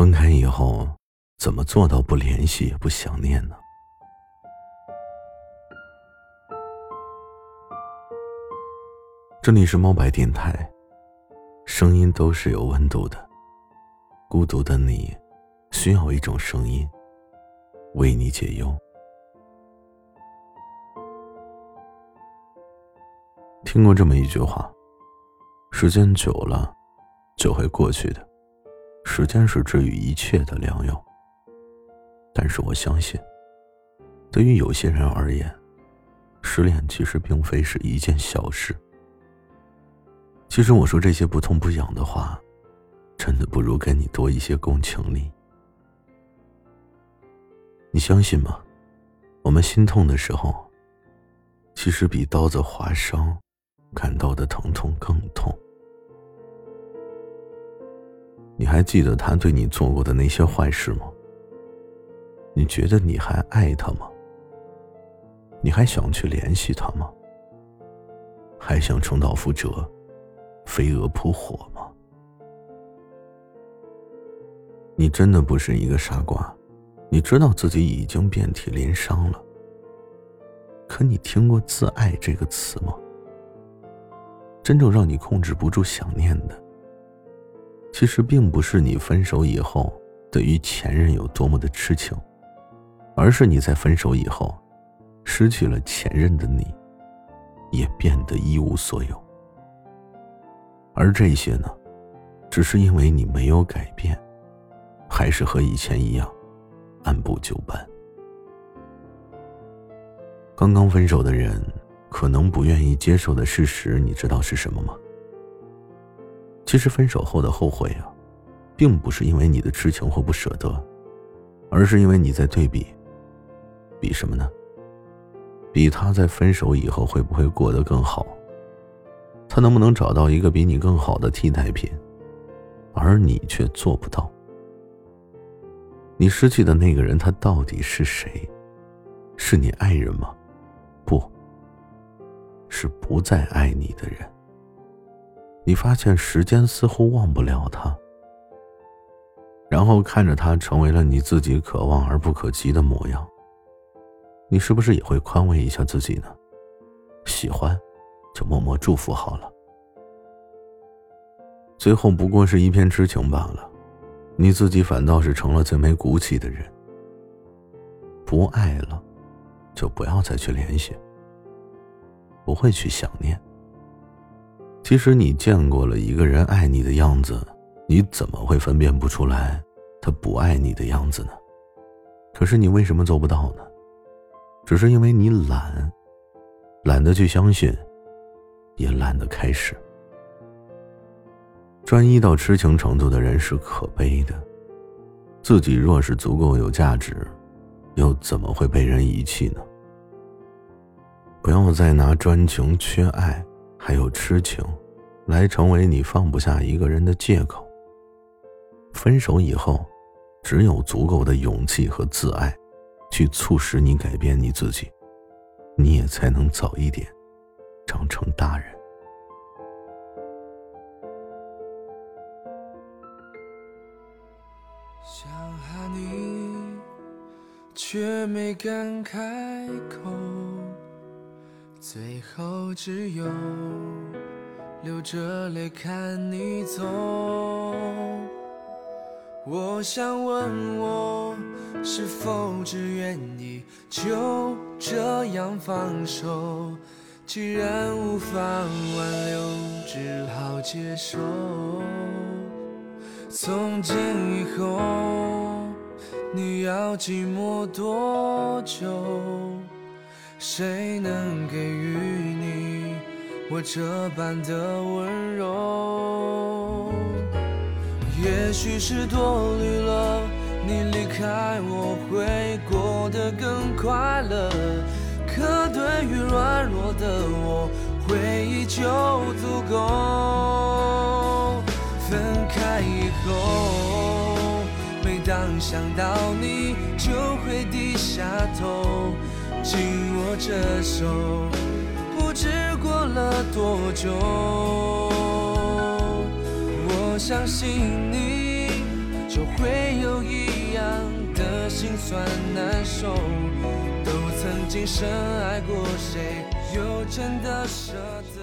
分开以后，怎么做到不联系也不想念呢？这里是猫白电台，声音都是有温度的。孤独的你，需要一种声音，为你解忧。听过这么一句话：时间久了，就会过去的。时间是治愈一切的良药。但是我相信，对于有些人而言，失恋其实并非是一件小事。其实我说这些不痛不痒的话，真的不如给你多一些共情力。你相信吗？我们心痛的时候，其实比刀子划伤，感到的疼痛更痛。你还记得他对你做过的那些坏事吗？你觉得你还爱他吗？你还想去联系他吗？还想重蹈覆辙，飞蛾扑火吗？你真的不是一个傻瓜，你知道自己已经遍体鳞伤了。可你听过“自爱”这个词吗？真正让你控制不住想念的。其实并不是你分手以后对于前任有多么的痴情，而是你在分手以后，失去了前任的你，也变得一无所有。而这些呢，只是因为你没有改变，还是和以前一样，按部就班。刚刚分手的人，可能不愿意接受的事实，你知道是什么吗？其实分手后的后悔啊，并不是因为你的痴情或不舍得，而是因为你在对比。比什么呢？比他在分手以后会不会过得更好？他能不能找到一个比你更好的替代品？而你却做不到。你失去的那个人，他到底是谁？是你爱人吗？不，是不再爱你的人。你发现时间似乎忘不了他，然后看着他成为了你自己可望而不可及的模样，你是不是也会宽慰一下自己呢？喜欢，就默默祝福好了。最后不过是一片痴情罢了，你自己反倒是成了最没骨气的人。不爱了，就不要再去联系，不会去想念。其实你见过了一个人爱你的样子，你怎么会分辨不出来他不爱你的样子呢？可是你为什么做不到呢？只是因为你懒，懒得去相信，也懒得开始。专一到痴情程度的人是可悲的，自己若是足够有价值，又怎么会被人遗弃呢？不要再拿专情、缺爱。还有痴情，来成为你放不下一个人的借口。分手以后，只有足够的勇气和自爱，去促使你改变你自己，你也才能早一点长成大人。想喊你，却没敢开口。最后只有流着泪看你走。我想问，我是否只愿意就这样放手？既然无法挽留，只好接受。从今以后，你要寂寞多久？谁能给予我这般的温柔？也许是多虑了，你离开我会过得更快乐。可对于软弱的我，回忆就足够。分开以后，每当想到你，就会低下头。紧握着手，不知过了多久我相信你就会有一样的心酸难受都曾经深爱过谁又真的舍得？